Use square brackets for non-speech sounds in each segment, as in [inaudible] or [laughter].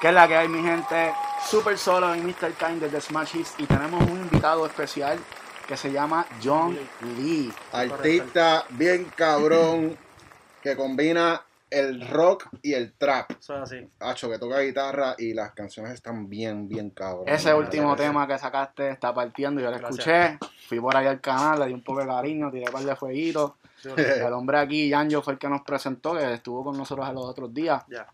¿Qué es la que hay, mi gente? Super Solo y Mr. Time desde Smash Hits y tenemos un invitado especial que se llama John Lee. Artista bien cabrón que combina el rock y el trap. Eso es así. Hacho, que toca guitarra y las canciones están bien, bien cabrón. Ese último tema que sacaste está partiendo, yo lo Gracias. escuché, fui por ahí al canal, le di un poco de cariño, tiré un par de fueguitos. El hombre aquí, Yanjo, fue el que nos presentó, que estuvo con nosotros los otros días Ya.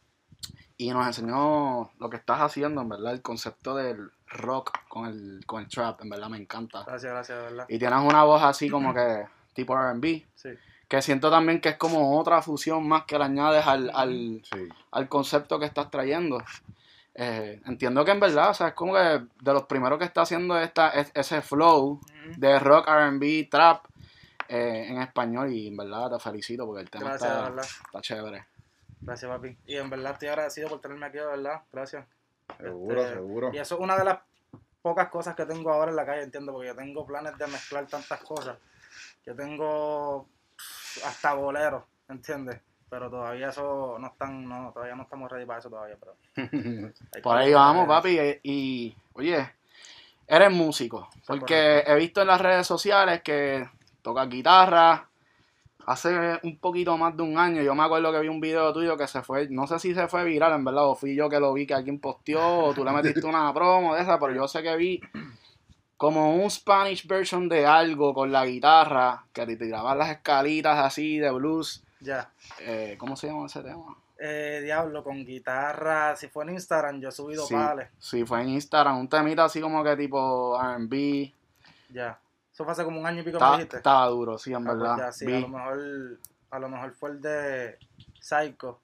Y nos enseñó lo que estás haciendo, en verdad, el concepto del rock con el, con el trap, en verdad me encanta. Gracias, gracias, de verdad. Y tienes una voz así como que tipo R&B, Sí. que siento también que es como otra fusión más que le añades al, al, Sí. al concepto que estás trayendo. Eh, entiendo que en verdad, o sea, es como que de los primeros que está haciendo esta, es- ese flow de rock, R&B, trap eh, en español y en verdad te felicito porque el tema Gracias, está, está chévere. Gracias, papi. Y en verdad estoy agradecido por tenerme aquí, de verdad. Gracias. Seguro, Este, seguro. Y eso es una de las pocas cosas que tengo ahora en la calle, entiendo, porque yo tengo planes de mezclar tantas cosas. Yo tengo hasta boleros, ¿entiendes? Pero todavía eso no están, no, todavía no estamos ready para eso todavía, pero [laughs] Por ahí vamos, papi. Y, y, oye, eres músico. Porque he visto en las redes sociales que tocas guitarra. Hace un poquito más de un año, yo me acuerdo que vi un video tuyo que se fue, no sé si se fue viral, en verdad, o fui yo que lo vi que alguien posteó, o tú le metiste una promo de esa, pero yo sé que vi como un Spanish version de algo con la guitarra, que te tiraban las escalitas así de blues. Ya. Eh, ¿Cómo se llama ese tema? Eh, diablo, con guitarra. Si fue en Instagram, yo he subido Sí, pales. sí, fue en Instagram, un temita así como que tipo R&B. Ya. Eso fue hace como un año y pico, me Estaba, dijiste. estaba duro, sí, en Ah, pues verdad. ya, sí, Vi. a lo mejor, a lo mejor fue el de Psycho,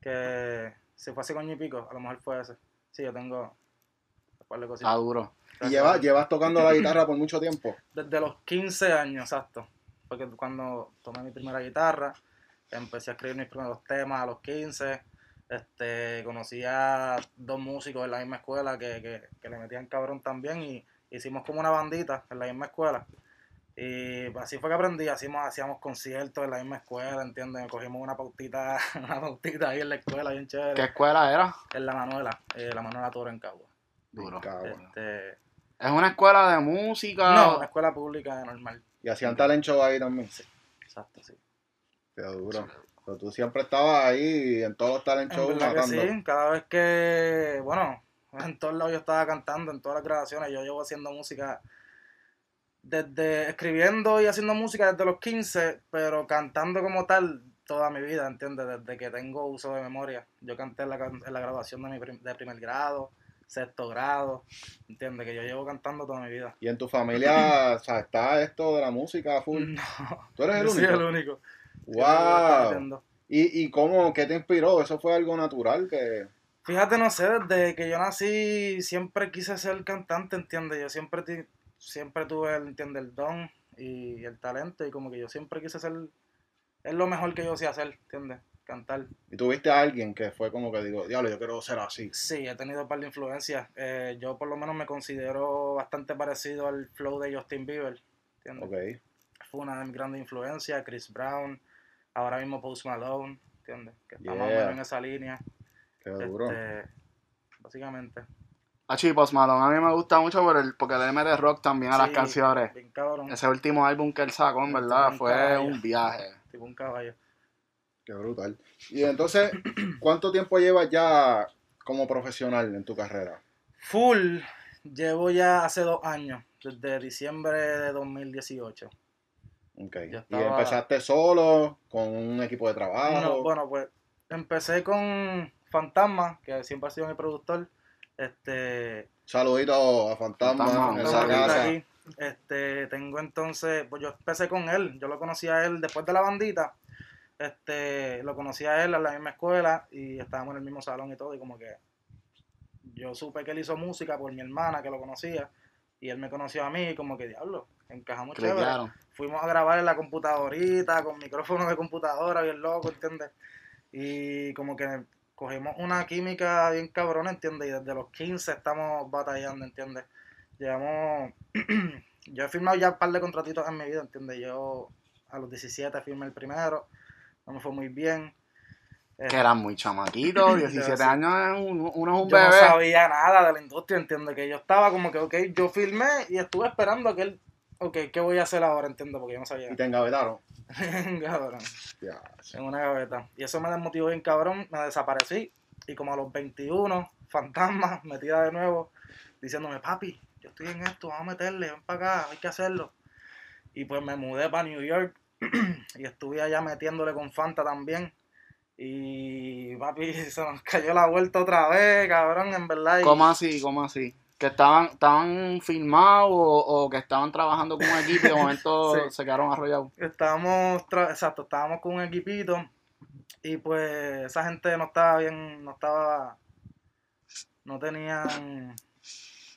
que si fue hace coño y pico, a lo mejor fue ese. Sí, yo tengo un par de cositas. Está duro. ¿Y llevas, llevas tocando la guitarra por mucho tiempo? [laughs] Desde los 15 años, exacto. Porque cuando tomé mi primera guitarra, empecé a escribir mis primeros temas a los 15. Este, conocí a dos músicos en la misma escuela que, que, que le metían cabrón también y hicimos como una bandita en la misma escuela. Y así fue que aprendí, hacíamos, hacíamos conciertos en la misma escuela, ¿entiendes? Cogimos una pautita, [laughs] una pautita ahí en la escuela, bien chévere. ¿Qué escuela era? En la Manuela, eh, la Manuela Toro en Cagua. Duro. Este, ¿Es una escuela de música? no, una escuela pública normal. Y hacían talent show ahí también. Exacto, sí. Qué duro. Pero tú siempre estabas ahí en todos los talent En shows sí, cada vez que, bueno, en todos lados yo estaba cantando, en todas las grabaciones, yo llevo haciendo música, desde escribiendo y haciendo música desde los 15, pero cantando como tal toda mi vida, ¿entiendes? Desde que tengo uso de memoria. Yo canté en la, en la graduación de, mi prim- de primer grado, sexto grado, ¿entiendes? Que yo llevo cantando toda mi vida. Y en tu familia, o sea, está esto de la música full. No, Tú eres el yo soy único. el único. Wow. ¿Y, ¿Y cómo, qué te inspiró? ¿Eso fue algo natural? que Fíjate, no sé, desde que yo nací siempre quise ser cantante, ¿entiendes? Yo siempre, siempre tuve, el, ¿entiendes? El don y el talento y como que yo siempre quise ser, es lo mejor que yo sé hacer, ¿entiendes? Cantar. ¿Y tuviste a alguien que fue como que digo, diablo, yo quiero ser así? Sí, he tenido un par de influencias. Eh, yo por lo menos me considero bastante parecido al flow de Justin Bieber, ¿entiendes? Ok. Fue una de mis grandes influencias, Chris Brown, ahora mismo Post Malone, ¿entiendes? Que está más o Yeah. menos en esa línea. Qué duro. Este, básicamente. Ah, sí, Post Malone. A mí me gusta mucho por el, porque le mete rock también a las canciones. Bien cabrón. Ese último álbum que él sacó, en Tipo verdad, un fue caballo. un viaje. Tipo un caballo. Qué brutal. Y entonces, [clears throat] ¿cuánto tiempo llevas ya como profesional en tu carrera? Full, llevo ya hace dos años, desde diciembre de 2018. Ok. Yo ¿Y estaba- empezaste solo, con un equipo de trabajo? No, bueno, pues empecé con Fantasma, que siempre ha sido mi productor. Este, Saludito a Fantasma, Fantasma, en esa casa. aquí. Este, tengo entonces, pues yo empecé con él, yo lo conocí a él después de la bandita. Este, lo conocí a él en la misma escuela y estábamos en el mismo salón y todo y como que yo supe que él hizo música por mi hermana que lo conocía y él me conoció a mí y como que diablo, encajamos chévere. Cliquearon. Fuimos a grabar en la computadorita con micrófono de computadora bien loco, ¿entiendes? Y como que cogimos una química bien cabrona, ¿entiendes? Y desde los 15 estamos batallando, ¿entiendes? Llevamos. [clears throat] yo he firmado ya un par de contratitos en mi vida, ¿entiendes? Yo a los 17 firmé el primero, no me fue muy bien. Que eran muy chamaquitos, [clears throat] 17 Sí. años, es un- uno es un yo no bebé. sabía nada de la industria, entiende que yo estaba como que, ok, yo filmé y estuve esperando a que él, ok, ¿qué voy a hacer ahora? Entiendo, porque yo no sabía. Y te engavetaron. [laughs] Cabrón, en una gaveta. Y eso me desmotivó bien cabrón, me desaparecí y como a los 21, fantasma, [laughs] metida de nuevo, diciéndome, papi, yo estoy en esto, vamos a meterle, ven para acá, hay que hacerlo. Y pues me mudé para New York [clears throat] y estuve allá metiéndole con Fanta también. Y papi, [laughs] se nos cayó la vuelta otra vez, cabrón, en verdad. y- ¿Cómo así? ¿Cómo así? ¿Que estaban, estaban filmados o, o que estaban trabajando con un equipo y de [laughs] momento Sí. se quedaron arrollados? Estábamos, exacto, estábamos con un equipito y pues esa gente no estaba bien, no estaba, no tenían,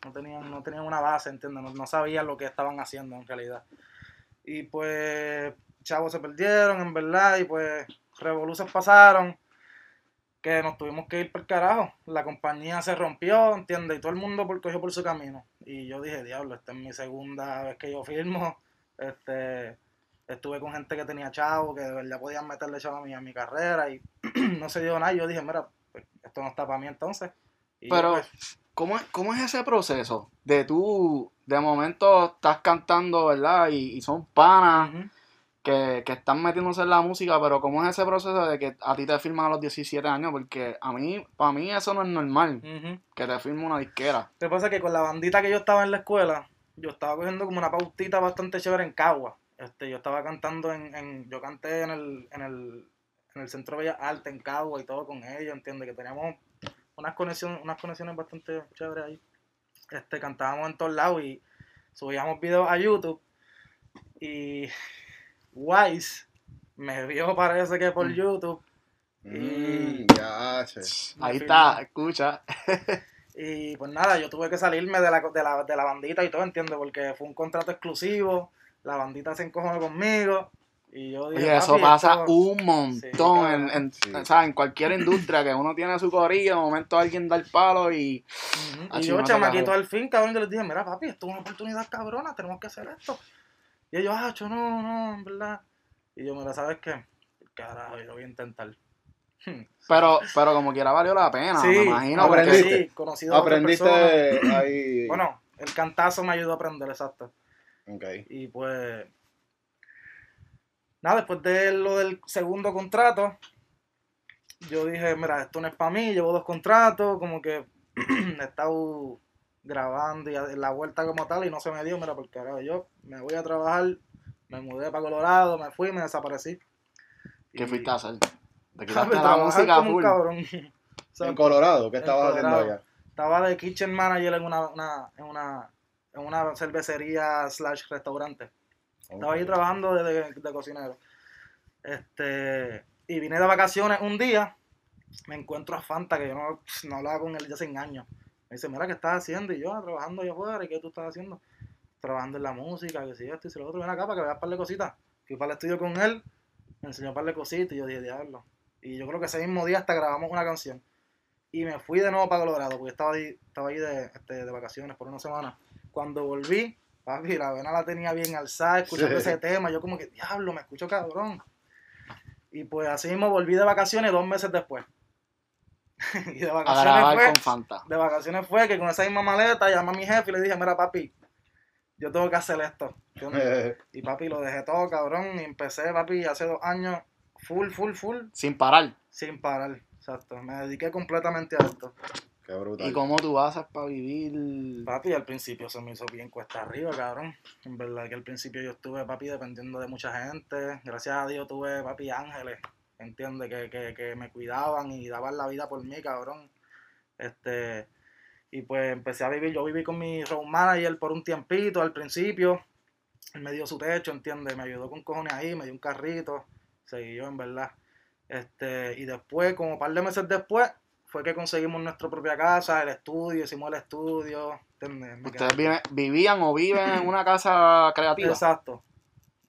no tenían, no tenían una base, ¿entiendes? No, no sabían lo que estaban haciendo en realidad. Y pues, chavos se perdieron, en verdad, y pues revoluciones pasaron, que nos tuvimos que ir por carajo. La compañía se rompió, ¿entiendes? Y todo el mundo por, cogió por su camino. Y yo dije, diablo, esta es mi segunda vez que yo firmo. Este, estuve con gente que tenía chavo, que de verdad podían meterle chavo a mi, a mi carrera y [clears throat] no se dio nada. Y yo dije, mira, pues, esto no está para mí entonces. Y Pero, pues, ¿cómo es, ¿cómo es ese proceso? De tú, de momento estás cantando, ¿verdad? Y, y son panas. Que, que están metiéndose en la música, pero ¿cómo es ese proceso de que a ti te firman a los 17 años? Porque a mí, para mí eso no es normal, Ujú. que te firme una disquera. Lo que pasa es que con la bandita que yo estaba en la escuela, yo estaba cogiendo como una pautita bastante chévere en Cagua. Este, yo estaba cantando en, en yo canté en el, en el, en el Centro de Bellas Artes en Cagua y todo con ellos, ¿entiendes? Que teníamos unas conexiones, unas conexiones bastante chéveres ahí. Este, cantábamos en todos lados y subíamos videos a YouTube y Wise me vio parece que por Mm. YouTube Mm, ya, che. Me Ahí está, escucha. Y pues nada, yo tuve que salirme de la, de la, de la bandita y todo, ¿entiendes? Porque fue un contrato exclusivo, la bandita se encojonó conmigo y yo dije, Oye, eso "Papi, pasa esto-". un montón Sí, en, en, Sí. o sea, en cualquier industria que uno tiene su corillo, de momento alguien da el palo y Ujú. Ah, Y yo, chamaquito, al fin, cabrón, yo les dije, mira, papi, esto es una oportunidad cabrona, tenemos que hacer esto. Y ellos, ah, yo no, no, en verdad. Y yo, mira, ¿sabes qué? Carajo, yo lo voy a intentar. [laughs] pero pero como quiera valió la pena, sí, me imagino. aprendiste. porque- aprendí, conocido. Aprendiste ahí. Bueno, el cantazo me ayudó a aprender, exacto. Ok. Y pues. Nada, después de lo del segundo contrato, yo dije, mira, esto no es para mí, llevo dos contratos, como que [clears throat] he estado grabando y la vuelta como tal y no se me dio, mira, porque ahora yo me voy a trabajar, me mudé para Colorado, me fui, me desaparecí. ¿Qué Y- fuiste a hacer? Te [laughs] quitaste la música como un full. cabrón. O [laughs] sea, En Colorado, ¿qué estabas haciendo allá? estaba de kitchen manager en una, una- en una, en una cervecería slash restaurante. Estaba ahí trabajando de, de- de cocinero. Este, y vine de vacaciones un día, me encuentro a Fanta, que yo no, no hablaba con él ya hace años. Me dice, mira, ¿qué estás haciendo? Y yo, "Ah, trabajando allá afuera, ¿y qué tú estás haciendo? Trabajando en la música, que si esto y si lo otro, ven acá para que veas un par de cositas. Fui para el estudio con él, me enseñó un par de cositas y yo dije, diablo. Y yo creo que ese mismo día hasta grabamos una canción. Y me fui de nuevo para Colorado, porque estaba ahí, estaba ahí de, este, de vacaciones por una semana. Cuando volví, papi, la vena la tenía bien alzada, escuchando Sí. ese tema. Yo como que, diablo, me escucho cabrón. Y pues así mismo volví de vacaciones dos meses después. [laughs] y de A vacaciones grabar fue, con Fanta. de vacaciones fue que con esa misma maleta llamé a mi jefe y le dije, mira papi, yo tengo que hacer esto. [laughs] Y papi, lo dejé todo, cabrón. Y empecé, papi, hace dos años, full, full, full, Sin parar. sin parar. Exacto. Me dediqué completamente a esto. Qué brutal. ¿Y cómo tú haces para vivir? Papi, al principio se me hizo bien cuesta arriba, cabrón. En verdad que al principio yo estuve, papi, dependiendo de mucha gente. Gracias a Dios tuve, papi, ángeles, ¿entiendes? Que, que, que me cuidaban y daban la vida por mí, cabrón. Este, y pues empecé a vivir, yo viví con mi road manager por un tiempito al principio. Él me dio su techo, ¿entiendes? Me ayudó con cojones ahí, me dio un carrito. Seguí yo, en verdad. Este, y después, como un par de meses después, fue que conseguimos nuestra propia casa, el estudio, hicimos el estudio. ¿Ustedes viven- vivían o viven en una casa creativa? Exacto.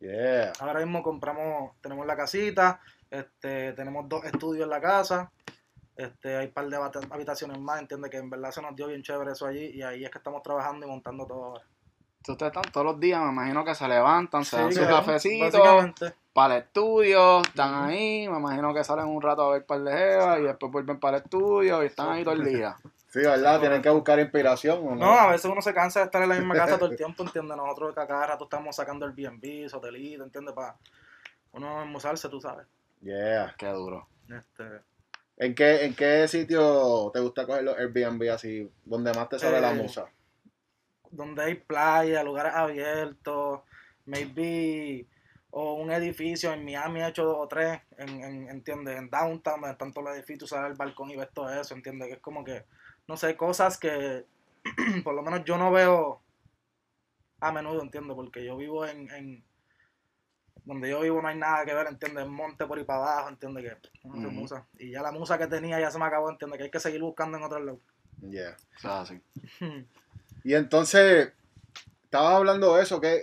Yeah. Ahora mismo compramos, tenemos la casita, este, tenemos dos estudios en la casa, este, hay un par de habita- habitaciones más, entiende que en verdad se nos dio bien chévere eso allí y ahí es que estamos trabajando y montando todo ahora. Ustedes están todos los días, me imagino que se levantan, se Sí, dan su claro, cafecito, Básicamente. para el estudio, están ahí, me imagino que salen un rato a ver par de jevas y después vuelven para el estudio y están ahí todo el día. Sí, ¿verdad? Tienen que buscar inspiración, ¿o no? No, a veces uno se cansa de estar en la misma casa todo el tiempo, ¿entiendes? Nosotros que a cada rato estamos sacando el B&B, hotelito, ¿entiendes? Para uno almorzarse, tú sabes. Yeah. Qué duro. Este, ¿En qué, ¿En qué sitio te gusta coger los Airbnb así, donde más te sale la Eh, musa? donde hay playa, lugares abiertos, maybe, o un edificio, en Miami he hecho dos o tres, en, en, ¿entiendes? En downtown, donde están todos los edificios, sales al balcón y ves todo eso, ¿entiendes? Que es como que, no sé, cosas que [clears throat] por lo menos yo no veo a menudo, ¿entiendes? Porque yo vivo en, en donde yo vivo no hay nada que ver, ¿entiendes? Monte por ahí para abajo, ¿entiendes? Que no musa. Y ya la musa que tenía ya se me acabó, ¿entiendes? Que hay que seguir buscando en otro lado. Yeah. Sea, así. [laughs] Y entonces, estabas hablando de eso, que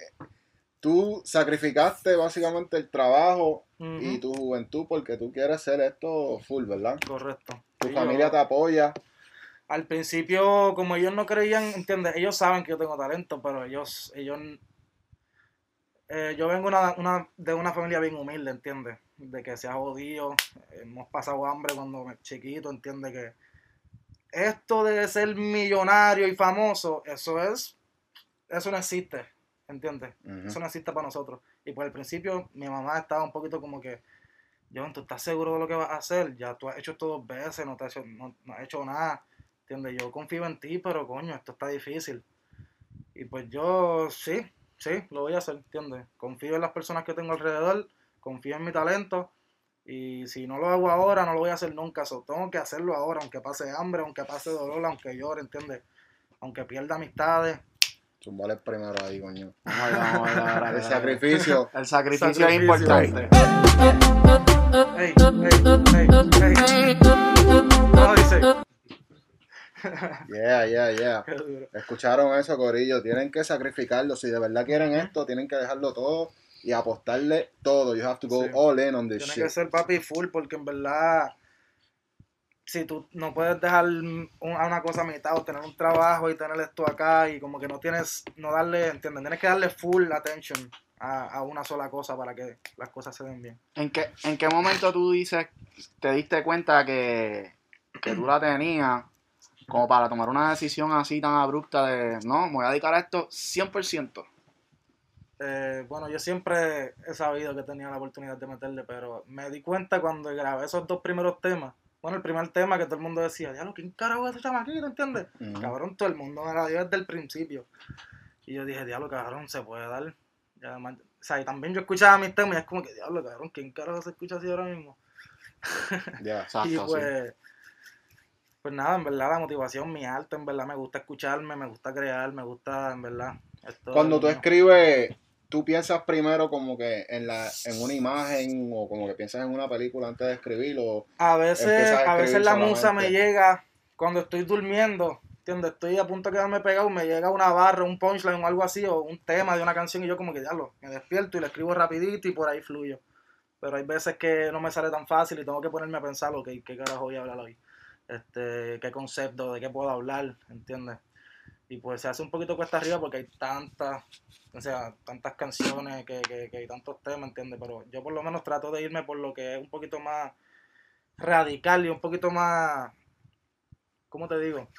tú sacrificaste básicamente el trabajo y tu juventud porque tú quieres hacer esto full, ¿verdad? Correcto. Tu Y familia yo- te apoya. al principio, como ellos no creían, ¿entiendes? Ellos saben que yo tengo talento, pero ellos, ellos, eh, yo vengo una, una- de una familia bien humilde, ¿entiendes? De que se ha jodido, hemos pasado hambre cuando chiquito, ¿entiendes? Que esto de ser millonario y famoso, eso es, eso no existe, ¿entiendes? Eso no existe para nosotros. Y por el principio mi mamá estaba un poquito como que, John, ¿tú estás seguro de lo que vas a hacer? Ya tú has hecho esto dos veces, no, te has hecho, no, no has hecho nada. ¿Entiendes? Yo confío en ti, pero coño, esto está difícil. Y pues yo sí, sí, lo voy a hacer, ¿entiendes? Confío en las personas que tengo alrededor, confío en mi talento. Y si no lo hago ahora, no lo voy a hacer nunca. So, tengo que hacerlo ahora, aunque pase hambre, aunque pase dolor, aunque llore, ¿entiendes? Aunque pierda amistades. Zumbale el primero ahí, coño. Vamos. El sacrificio. El sacrificio, es importante. ¡Ey, ey, ey, ey! ¿Cómo dice? [laughs] Yeah, yeah, yeah. Escucharon eso, Corillo. Tienen que sacrificarlo. Si de verdad quieren esto, tienen que dejarlo todo y apostarle todo. You have to go Sí. all in on this Tiene shit. que ser papi full porque en verdad si tú no puedes dejar un- a una cosa a mitad o tener un trabajo y tener esto acá y como que no tienes, no darle, ¿entiendes? Tienes que darle full attention a, a una sola cosa para que las cosas se den bien. ¿En qué, ¿En qué momento tú dices, te diste cuenta que, que tú la tenías como para tomar una decisión así tan abrupta de, no, me voy a dedicar a esto 100%? Eh, bueno, yo siempre he sabido que tenía la oportunidad de meterle, pero me di cuenta cuando grabé esos dos primeros temas. Bueno, el primer tema que todo el mundo decía, diablo, ¿quién carajo es ese chamaquito? ¿Entiendes? Ujú. Cabrón, todo el mundo me la dio desde el principio. Y yo dije, diablo, cabrón, se puede dar. Y además, o sea, y también yo escuchaba mis temas y es como que, diablo, cabrón, ¿quién carajo se escucha así ahora mismo? Yeah. [laughs] Exacto, y sí. Pues, nada, en verdad la motivación, mi arte, en verdad me gusta escucharme, me gusta crear, me gusta, en verdad. esto Cuando tú mío. escribes, tú piensas primero como que en la en una imagen o como que piensas en una película antes de escribir o A veces, a a veces la musa me llega cuando estoy durmiendo, ¿entiendes? Estoy a punto de quedarme pegado, me llega una barra, un punchline o algo así, o un tema de una canción y yo como que diablo, me despierto y le escribo rapidito y por ahí fluyo. Pero hay veces que no me sale tan fácil y tengo que ponerme a pensar, ok, ¿qué carajo voy a hablar hoy? Este, ¿Qué concepto? ¿De qué puedo hablar? ¿Entiendes? Y pues se hace un poquito cuesta arriba porque hay tantas, o sea, tantas canciones que, que, que hay tantos temas, ¿entiendes? Pero yo por lo menos trato de irme por lo que es un poquito más radical y un poquito más, ¿cómo te digo?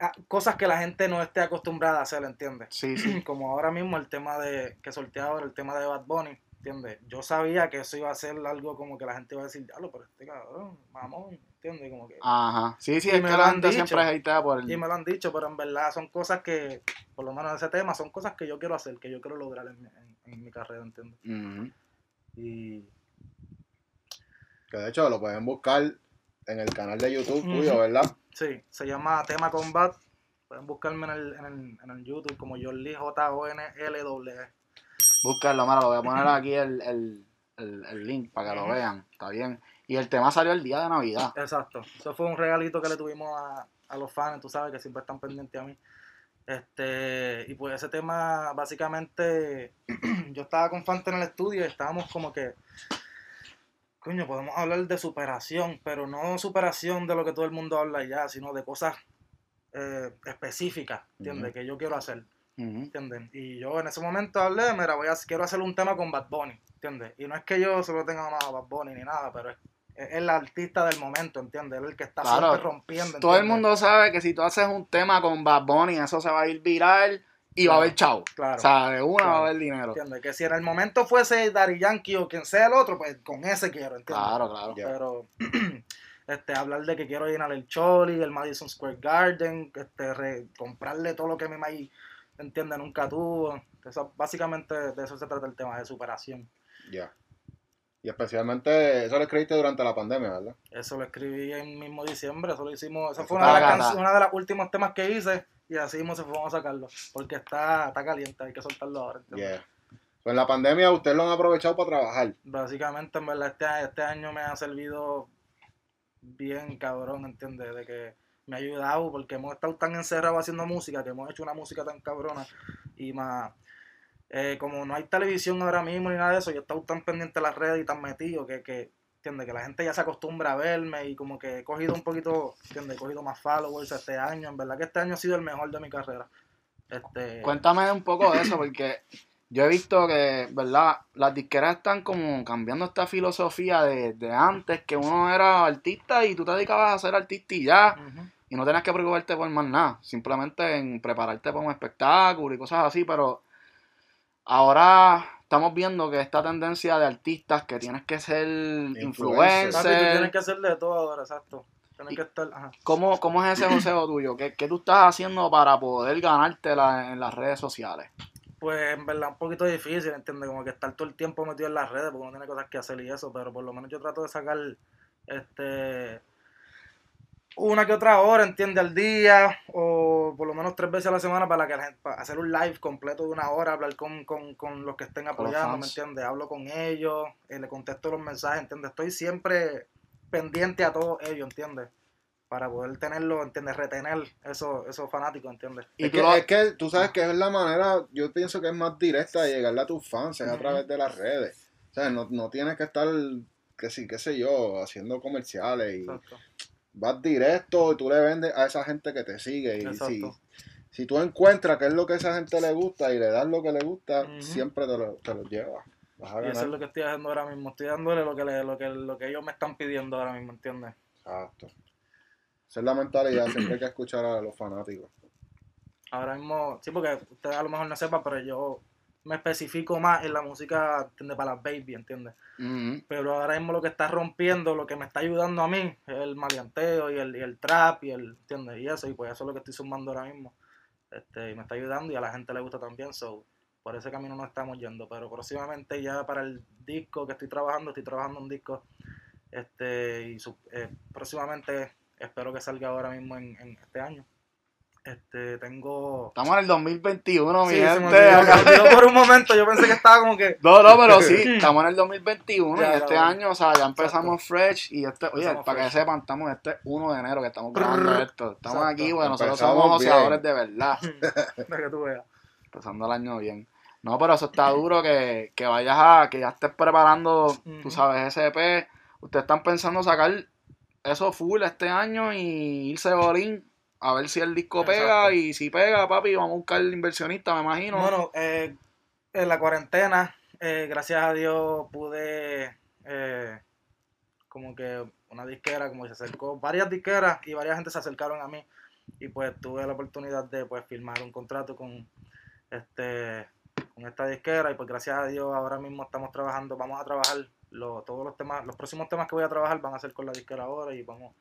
Ah, cosas que la gente no esté acostumbrada a hacer, ¿entiendes? Sí, sí. [clears throat] Como ahora mismo el tema de que solté ahora, el tema de Bad Bunny, ¿entiendes? Yo sabía que eso iba a ser algo como que la gente iba a decir, diablo, pero este cabrón, mamón, ¿entiendes? Como que... Ajá. Sí, sí, Y es me que lo la han gente dicho. siempre hatea por el... Y me lo han dicho, pero en verdad son cosas que, por lo menos ese tema, son cosas que yo quiero hacer, que yo quiero lograr en, mi- en- en mi carrera, ¿entiendes? Y que de hecho lo pueden buscar en el canal de YouTube tuyo, ¿verdad? sí, se llama Tema Combat. Pueden buscarme en el, en el, en el YouTube como John Lee J-O-N-L-W. Búscalo, mira, lo voy a poner aquí el, el, el, el link para que lo vean. Está bien. Y el tema salió el día de Navidad. Exacto. Eso fue un regalito que le tuvimos a, a los fans, tú sabes, que siempre están pendientes a mí. Este, y pues ese tema, básicamente, [clears throat] yo estaba con Fante en el estudio y estábamos como que, coño, podemos hablar de superación, pero no superación de lo que todo el mundo habla ya, sino de cosas eh, específicas, ¿entiendes? Que yo quiero hacer, ¿entiendes? Y yo en ese momento hablé, mira, voy a, quiero hacer un tema con Bad Bunny, ¿entiendes? Y no es que yo solo tenga más a Bad Bunny ni nada, pero es, es el artista del momento, ¿entiendes? Él es el que está Claro. siempre rompiendo, Todo el mundo sabe que si tú haces un tema con Bad Bunny, eso se va a ir viral y va a haber chavo. Claro. O sea, de una Claro. va a haber dinero. ¿Entiendes? Que si en el momento fuese Daddy Yankee o quien sea el otro, pues con ese quiero, ¿entiendes? Claro, claro. Pero [clears throat] este, hablar de que quiero llenar el Choli, el Madison Square Garden, este, re- comprarle todo lo que maíz, entiende, nunca tuvo. Eso, básicamente de eso se trata el tema, de superación. Ya. Y especialmente, eso lo escribiste durante la pandemia, ¿verdad? Eso lo escribí en mismo diciembre, eso lo hicimos, esa Eso fue una de, las una de los últimos temas que hice y así mismo se fuimos a sacarlo, porque está, está caliente, hay que soltarlo ahora. ¿entiendes? Yeah. Pues en la pandemia ustedes lo han aprovechado para trabajar. Básicamente, en verdad, este, este año me ha servido bien cabrón, ¿entiendes? De que me ha ayudado porque hemos estado tan encerrados haciendo música, que hemos hecho una música tan cabrona y más... eh, como no hay televisión ahora mismo ni nada de eso, yo he estado tan pendiente de las redes y tan metido que, que ¿entiendes? Que la gente ya se acostumbra a verme y como que he cogido un poquito, ¿entiendes? He cogido más followers este año. En verdad que este año ha sido el mejor de mi carrera. Este, Cuéntame un poco de eso, porque yo he visto que, ¿verdad? Las disqueras están como cambiando esta filosofía de, de antes, que uno era artista y tú te dedicabas a ser artista y ya. Y no tenías que preocuparte por más nada, simplemente en prepararte para un espectáculo y cosas así, pero ahora estamos viendo que esta tendencia de artistas que tienes que ser Influencer. Tienes que hacer de todo ahora, exacto. Tienes que estar... Ajá. ¿cómo, ¿cómo es ese joseo tuyo? ¿Qué, ¿Qué tú estás haciendo para poder ganártela en las redes sociales? Pues en verdad un poquito difícil, ¿entiendes? Como que estar todo el tiempo metido en las redes porque uno tiene cosas que hacer y eso, pero por lo menos yo trato de sacar este una que otra hora, ¿entiendes? Al día o por lo menos tres veces a la semana para, que la gente, para hacer un live completo de una hora, hablar con, con, con los que estén apoyando, ¿me entiendes? Hablo con ellos, eh, le contesto los mensajes, ¿entiendes? Estoy siempre pendiente a todos ellos, ¿entiendes? Para poder tenerlo, ¿entiendes? Retener esos, esos fanáticos, ¿entiendes? Y es, tú que, lo- es que tú sabes que es la manera, yo pienso que es más directa de llegarle a tus fans, es a través de las redes. O sea, no, no tienes que estar, que sí, qué sé yo, haciendo comerciales y Exacto. Vas directo y tú le vendes a esa gente que te sigue. Y si, si tú encuentras qué es lo que a esa gente le gusta y le das lo que le gusta, siempre te lo, te lo llevas. Vas a Y eso es lo que estoy haciendo ahora mismo. Estoy dándole lo que, le- lo que, lo que ellos me están pidiendo ahora mismo, ¿entiendes? Exacto. Esa es la mentalidad, siempre hay que escuchar a los fanáticos. Ahora mismo, sí, porque ustedes a lo mejor no sepan, pero yo me especifico más en la música, ¿entiendes? Para las baby, ¿entiendes? Ujú. Pero ahora mismo lo que está rompiendo, lo que me está ayudando a mí, es el maleanteo y el, y el trap y el, ¿entiendes? Y eso, y pues eso es lo que estoy sumando ahora mismo. Este, y me está ayudando y a la gente le gusta también, so, por ese camino no estamos yendo. Pero próximamente ya para el disco que estoy trabajando, estoy trabajando un disco, este, y su- eh, próximamente espero que salga ahora mismo en, en este año. Este, tengo... Estamos en el 2021, mi Sí, se me gente. olvidó, se me por un momento, yo pensé que estaba como que... [laughs] No, no, pero sí, [laughs] estamos en el 2021 Ya, y este año, o sea, ya empezamos fresh y este, oye, Empezamos para fresh. que sepan, estamos este 1 de enero que estamos grabando esto. Estamos Exacto. aquí, bueno, nosotros somos bien. joseadores de verdad, [laughs] para que tú veas. empezando el año bien. No, pero eso está duro que, que vayas a, que ya estés preparando, tú Ujú. sabes, SP. Ustedes están pensando sacar eso full este año y irse bolín a ver si el disco pega y si pega, papi, vamos a buscar el inversionista, me imagino. Bueno, eh, en la cuarentena, eh, gracias a Dios, pude, eh, como que una disquera, como que se acercó, varias disqueras y varias gente se acercaron a mí. Y pues tuve la oportunidad de pues firmar un contrato con este con esta disquera y pues gracias a Dios ahora mismo estamos trabajando, vamos a trabajar lo- todos los temas, los próximos temas que voy a trabajar van a ser con la disquera ahora y vamos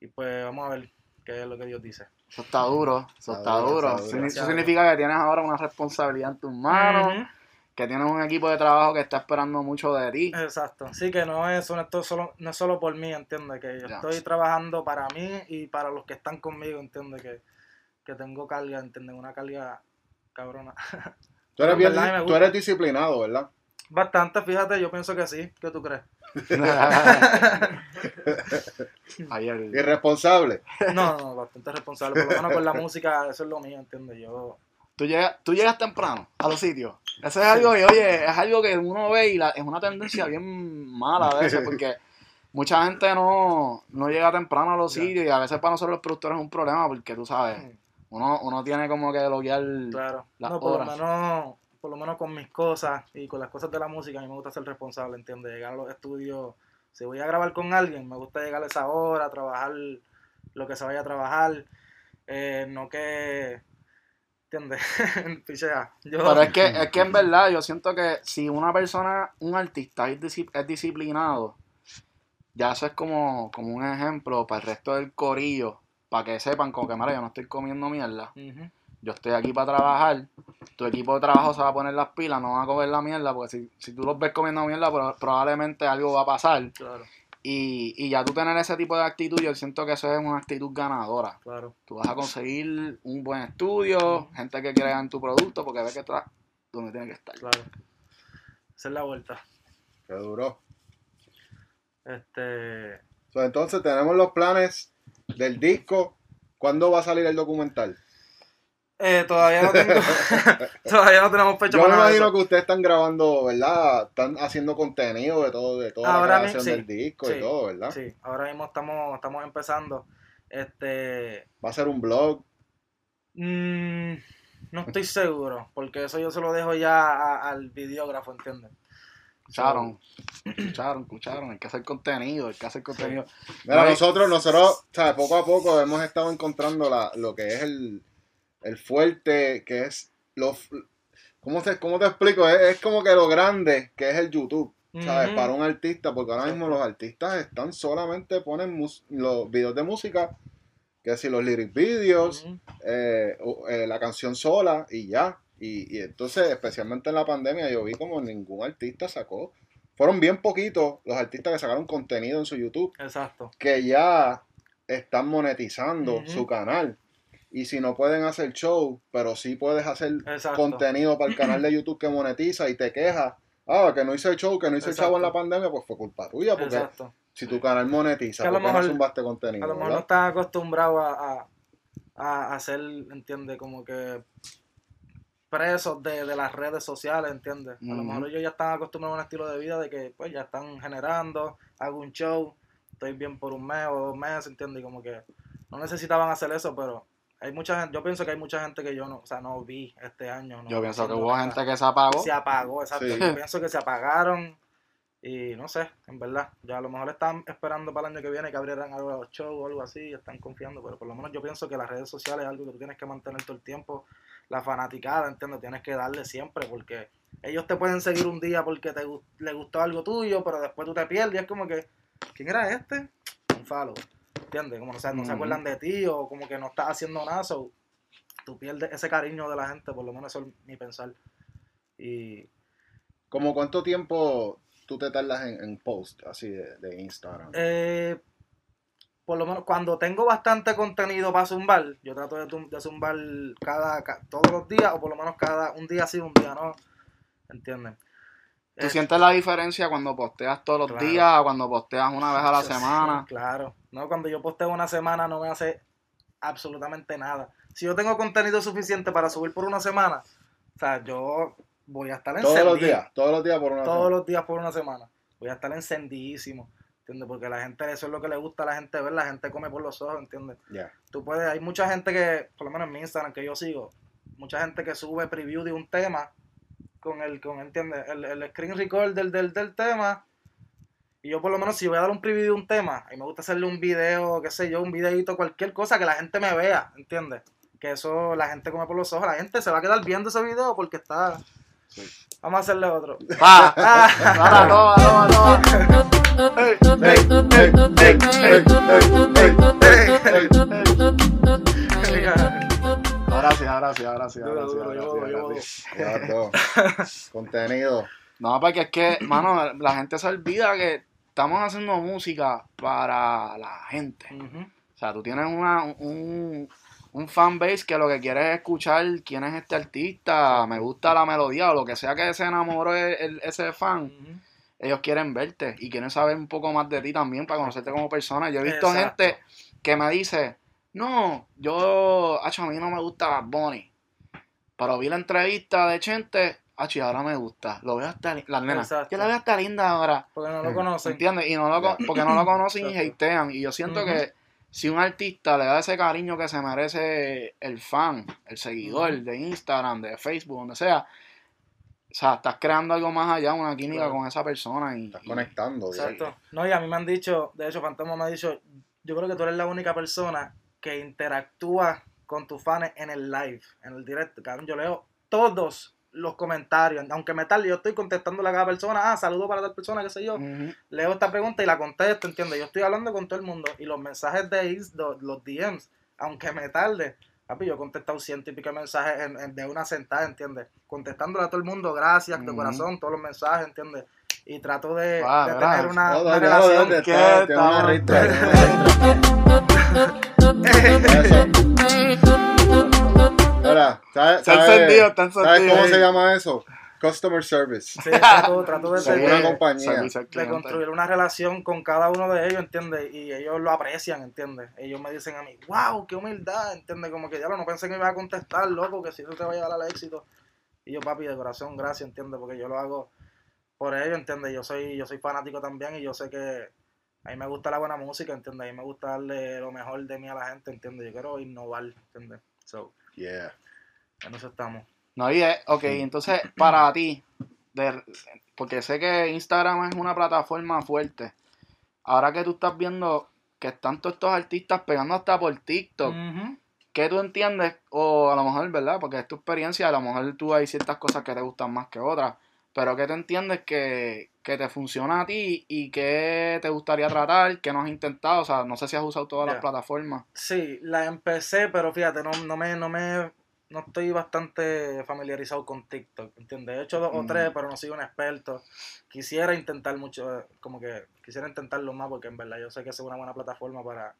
y pues vamos a ver qué es lo que Dios dice. Eso está duro, eso Está está duro, Eso significa que tienes ahora una responsabilidad en tus manos, que tienes un equipo de trabajo que está esperando mucho de ti. Exacto, sí que no es, no es solo, no es solo por mí, entiende que yo Ya. estoy trabajando para mí y para los que están conmigo, entiende que, que tengo carga, entiende una carga cabrona. [laughs] Tú eres, En bien, tú eres disciplinado, ¿verdad? Bastante, fíjate, yo pienso que sí, ¿qué tú crees? [laughs] Irresponsable. No, no, bastante responsable, por lo menos con la música, eso es lo mío, entiende yo. Tú llegas, tú llegas temprano a los sitios. Eso es algo que, oye, es algo que uno ve y la- es una tendencia bien mala a veces, [laughs] porque mucha gente no, no llega temprano a los sitios y a veces para nosotros los productores es un problema porque tú sabes, uno, uno tiene como que bloquear Claro. las no, por lo horas. menos, por lo menos con mis cosas y con las cosas de la música, a mí me gusta ser responsable, ¿entiendes? Llegar a los estudios, si voy a grabar con alguien, me gusta llegar a esa hora, trabajar lo que se vaya a trabajar, eh, no que, ¿entiendes? [laughs] Yo, Pero es que, [laughs] es que en verdad yo siento que si una persona, un artista es, disci- es disciplinado, ya eso es como, como un ejemplo para el resto del corillo, para que sepan como que, mira, yo no estoy comiendo mierda, Ujú, yo estoy aquí para trabajar, tu equipo de trabajo se va a poner las pilas, no van a comer la mierda, porque si, si tú los ves comiendo mierda, pro- probablemente algo va a pasar. claro, Y, y ya tú tener ese tipo de actitud, yo siento que eso es una actitud ganadora. claro. Tú vas a conseguir un buen estudio, gente que quiera en tu producto, porque ve que estás donde tiene que estar. Claro. Esa es la vuelta. Qué duro. Este. So, entonces tenemos los planes del disco. ¿Cuándo va a salir el documental? Eh, todavía no tengo. [laughs] [laughs] todavía no tenemos fecha Yo me nada imagino eso. que ustedes están grabando, ¿verdad? Están haciendo contenido de todo, de toda Ahora la sí, del disco sí, y todo, ¿verdad? Sí, ahora mismo estamos, estamos empezando. Este. Va a ser un blog. mm, no estoy seguro, porque eso yo se lo dejo ya a- al videógrafo, ¿entiendes? Escucharon, escucharon, escucharon. Hay que hacer contenido, hay que hacer contenido. Mira, Ay. nosotros, nosotros, ¿sabes? Poco a poco hemos estado encontrando la, lo que es el, el fuerte, que es lo, ¿cómo te, cómo te explico? Es, es como que lo grande que es el YouTube, ¿sabes? Para un artista, porque ahora mismo los artistas están solamente ponen mus- los videos de música, que si los lyric videos, eh, eh, la canción sola y ya. Y, y entonces, especialmente en la pandemia, yo vi como ningún artista sacó. Fueron bien poquitos los artistas que sacaron contenido en su YouTube Exacto. que ya están monetizando su canal. Y si no pueden hacer show, pero sí puedes hacer Exacto. contenido para el canal de [clears throat] YouTube que monetiza y te quejas, ah, que no hice show, que no hice chavo en la pandemia, pues fue culpa tuya, porque Exacto. si tu canal monetiza, a lo ¿por qué no zumbaste contenido? A lo mejor no verdad? están acostumbrados a, a, a hacer, ¿entiendes? Como que presos de, de las redes sociales, ¿entiendes? A lo mejor ellos ya están acostumbrados a un estilo de vida de que pues ya están generando, hago un show, estoy bien por un mes o dos meses, ¿entiendes? Y como que no necesitaban hacer eso, pero hay mucha gente, yo pienso que hay mucha gente que yo no, o sea, no vi este año. no Yo pienso que hubo nada. gente que se apagó. se apagó, exacto. Sí. Yo pienso que se apagaron y no sé, en verdad. Ya a lo mejor están esperando para el año que viene que abrieran algo de los shows o algo así, y están confiando, pero por lo menos yo pienso que las redes sociales es algo que tú tienes que mantener todo el tiempo. La fanaticada, entiendo, tienes que darle siempre porque ellos te pueden seguir un día porque te le gustó algo tuyo, pero después tú te pierdes es como que, ¿quién era este? Un follow. ¿Entiendes? Como no, se- no se acuerdan de ti o como que no estás haciendo nada, so, tú pierdes ese cariño de la gente, por lo menos eso es mi pensar. Y ¿Como cuánto tiempo tú te tardas en, en post así de, de Instagram? Eh, por lo menos cuando tengo bastante contenido para zumbar, yo trato de, de zumbar cada, ca- todos los días o por lo menos cada un día sí, un día no. ¿Entienden? ¿Tú Eh, sientes la diferencia cuando posteas todos los Claro. días o cuando posteas una vez a la sí, semana? Claro. No, cuando yo posteo una semana no me hace absolutamente nada. Si yo tengo contenido suficiente para subir por una semana, o sea, yo voy a estar todos los encendido. días, todos los días por una todos semana. los días por una semana. Voy a estar encendidísimo, ¿entiendes? Porque la gente, eso es lo que le gusta a la gente ver, la gente come por los ojos, ¿entiendes? Ya. Tú puedes, hay mucha gente que, por lo menos en mi Instagram que yo sigo, mucha gente que sube preview de un tema con el, con, ¿entiendes? El, el screen record del, del, del tema. Y yo por lo menos si voy a dar un preview de un tema, y me gusta hacerle un video, qué sé yo, un videito, cualquier cosa que la gente me vea, ¿entiendes? Que eso la gente come por los ojos, la gente se va a quedar viendo ese video porque está... Sí. Vamos a hacerle otro. Ah. ¡Ahora, toma, toma, toma! Ey, ey, ey, ey, Ahora sí, Duro, sí, duro, ahora yo, sí, yo, todo. [laughs] Contenido. No, porque es que, mano, la gente se olvida que estamos haciendo música para la gente. Ujú. O sea, tú tienes una, un, un fanbase que lo que quiere es escuchar quién es este artista, me gusta la melodía o lo que sea que se enamoró el- el- ese fan. Ujú. Ellos quieren verte y quieren saber un poco más de ti también para conocerte como persona. Yo he visto Exacto. gente que me dice, no, yo, acho, a mí no me gusta Bad Bunny. Pero vi la entrevista de Chente ah, chi, ahora me gusta. Lo veo hasta las nenas. Exacto. Yo la veo hasta linda ahora. Porque no lo conocen. ¿Entiendes? Y no lo, porque no lo conocen y hatean. Y yo siento que si un artista le da ese cariño que se merece el fan, el seguidor de Instagram, de Facebook, donde sea, o sea, estás creando algo más allá, una química Claro. con esa persona. Y, Estás y- conectando. Exacto. No, y a mí me han dicho, de hecho, Fantasma me ha dicho, yo creo que tú eres la única persona que interactúa con tus fans en el live, en el directo. Cabrón, yo leo todos los comentarios, aunque me tarde, yo estoy contestándole a cada persona, ah, saludo para tal persona, qué sé yo. Leo esta pregunta y la contesto, ¿entiendes? Yo estoy hablando con todo el mundo y los mensajes de los, DMs, aunque me tarde, papi, yo he contestado ciento y pico de mensajes en- en- de una sentada, ¿entiendes? Contestándole a todo el mundo, gracias, de corazón, todos los mensajes, ¿entiendes? Y trato de, Ah, tener una, No, una no, déjalo, relación. déjate, ¿Qué Mira, ¿sabes, Está sabes- encendido, está ¿sabes encendido. cómo se llama eso? Customer service. Sí, trato, trato de, tener- una compañía. De construir una relación con cada uno de ellos, ¿entiendes? Y ellos lo aprecian, ¿entiendes? Ellos me dicen a mí, wow, qué humildad, ¿entiendes? Como que ya no pensé que me iba a contestar, loco, que si eso te va a llevar al éxito. Y yo, papi, de corazón, gracias, ¿entiendes? Porque yo lo hago por ellos, ¿entiendes? Yo soy, yo soy fanático también y yo sé que a mí me gusta la buena música, ¿entiendes? A mí me gusta darle lo mejor de mí a la gente, ¿entiendes? Yo quiero innovar, ¿entiendes? So, Yeah. en eso estamos. No, y es, ok, entonces para ti, de- porque sé que Instagram es una plataforma fuerte. Ahora que tú estás viendo que están todos estos artistas pegando hasta por TikTok. ¿qué tú entiendes? O a lo mejor, ¿verdad? Porque es tu experiencia, a lo mejor tú hay ciertas cosas que te gustan más que otras. Pero ¿qué te entiendes que, que te funciona a ti y qué te gustaría tratar, qué no has intentado? O sea, no sé si has usado todas las plataformas. Sí, la empecé, pero fíjate, no, no me, no me, no estoy bastante familiarizado con TikTok, ¿entiendes? He hecho dos o Mm. tres, pero no soy un experto. Quisiera intentar mucho, eh, como que quisiera intentarlo más, porque en verdad yo sé que es una buena plataforma para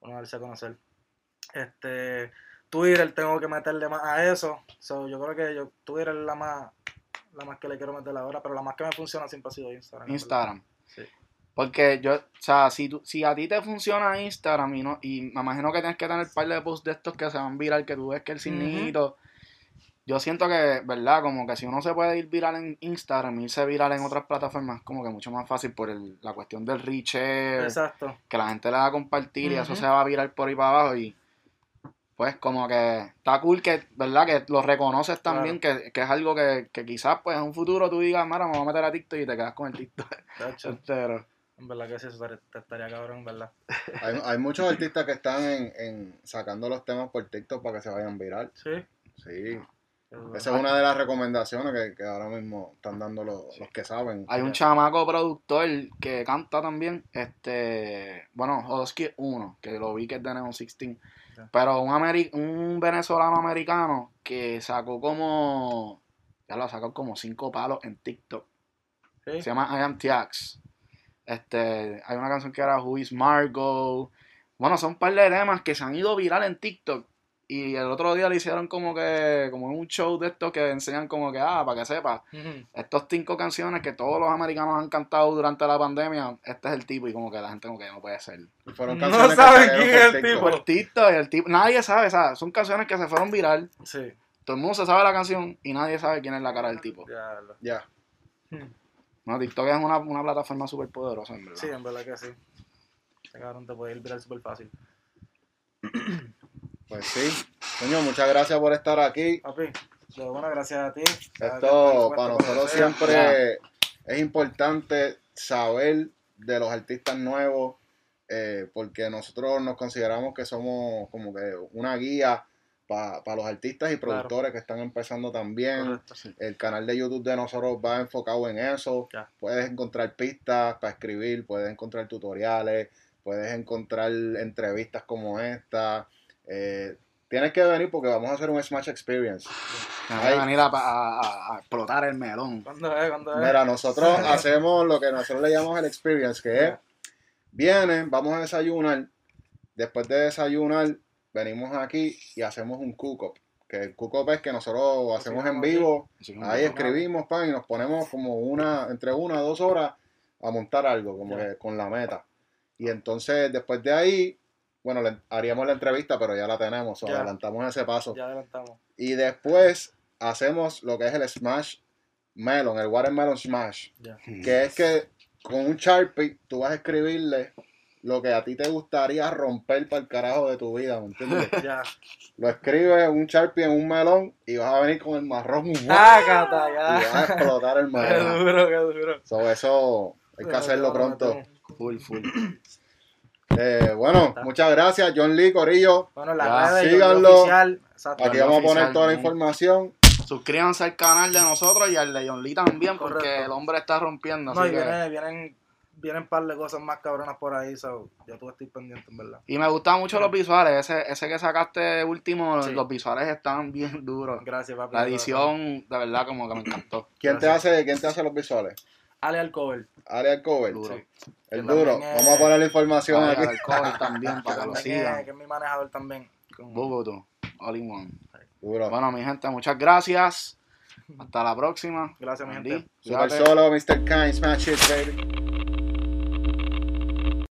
uno darse a conocer. Este, Twitter tengo que meterle más a eso. So, yo creo que yo, Twitter es la más, la más que le quiero meter ahora, pero la más que me funciona siempre ha sido Instagram. Instagram. Sí. Porque yo, o sea, si, tú, si a ti te funciona Instagram y, no, y me imagino que tienes que tener un par de posts de estos que se van viral, que tú ves que el signito. Yo siento que, ¿verdad? Como que si uno se puede ir viral en Instagram irse viral en otras plataformas, como que mucho más fácil por el- la cuestión del reach, Exacto. que la gente le va a compartir y eso se va a virar por ahí para abajo y pues como que está cool que, ¿verdad? Que lo reconoces también, que, que es algo que, que quizás pues en un futuro tú digas, mira, me voy a meter a TikTok y te quedas con el TikTok entero. [laughs] en verdad que sí, eso estaría- te estaría cabrón, verdad. Hay, hay muchos artistas que están en, en sacando los temas por TikTok para que se vayan viral. Sí. Sí. Esa es una de las recomendaciones que, que ahora mismo están dando los, los que saben. Hay un chamaco productor que canta también, este, bueno, Hosky 1, que lo vi que es de Neon 16, Ya. Pero un, ameri- un venezolano americano que sacó como, ya lo ha sacado como cinco palos en TikTok, Sí. se llama I Am Tiax, este, hay una canción que era Who is Margot, bueno, son un par de temas que se han ido viral en TikTok, y el otro día le hicieron como que, como un show de estos que enseñan como que, ah, para que sepas, Ujú. estos cinco canciones que todos los americanos han cantado durante la pandemia, este es el tipo y como que la gente como que no puede ser. Y fueron No canciones saben quién es el tipo. El TikTok y el tipo, nadie sabe, ¿sabes? Son canciones que se fueron viral, Sí. todo el mundo se sabe la canción y nadie sabe quién es la cara del tipo. Ya, Ya. No, TikTok es una, una plataforma súper poderosa, en verdad. Sí, en verdad que sí. Cabrón te puede ir viral súper fácil. [clears throat] Pues sí. Coño, muchas gracias por estar aquí. Papi, de buena gracias a ti. Esto para nosotros siempre es importante saber de los artistas nuevos eh, porque nosotros nos consideramos que somos como que una guía para los artistas y Claro. productores que están empezando también. Correcto. Sí. El canal de YouTube de nosotros va enfocado en eso. Ya. Puedes encontrar pistas para escribir, puedes encontrar tutoriales, puedes encontrar entrevistas como esta. Eh, tienes que venir porque vamos a hacer un Smash Experience. Voy a venir a, a- a- a explotar el melón. ¿Cuándo es? ¿Cuándo es? Mira, nosotros hacemos lo que nosotros le llamamos el Experience, que es, vienen, vamos a desayunar, después de desayunar, venimos aquí y hacemos un cook-up. Que el cook-up es que nosotros hacemos en vivo, que ahí escribimos, pan, y nos ponemos como una, entre una o dos horas a montar algo, como que con la meta. Y entonces, después de ahí, bueno, le- haríamos la entrevista, pero ya la tenemos, o Ya. adelantamos ese paso. Ya adelantamos. Y después hacemos lo que es el Smash Melon, el Watermelon Smash. Ya. Que es que con un Sharpie tú vas a escribirle lo que a ti te gustaría romper para el carajo de tu vida, ¿me entiendes? [laughs] Ya. Lo escribes un Sharpie en un melón y vas a venir con el marrón y Tácata, vas a ya. explotar el Qué melón. duro, qué duro. So, eso hay que hacerlo pronto. Full, full. Eh, bueno, muchas gracias, John Lee Corillo. Bueno, Ya, redes, síganlo. Oficial. Exacto. Aquí vamos a poner toda la información. Suscríbanse al canal de nosotros y al de John Lee también, porque el hombre está rompiendo. No, así y que- viene, vienen, vienen un par de cosas más cabronas por ahí, so, yo tú estoy pendiente, en verdad. Y me gustan mucho los visuales. Ese, ese que sacaste último, Sí. los visuales están bien duros. Gracias, papi. La edición, de verdad, como que me encantó. ¿Quién te, hace, ¿Quién te hace los visuales? Ale al cover. Ale Alcover. Duro. Sí. El Que duro. es- Vamos a poner la información Ay, aquí. al cover también, para que lo es, que es mi manejador también. Con- Bubutu, all in one. Duro. Bueno, mi gente, muchas gracias. [laughs] Hasta la próxima. Gracias, mi gente. Super solo, Mr. Kind, smash it, baby.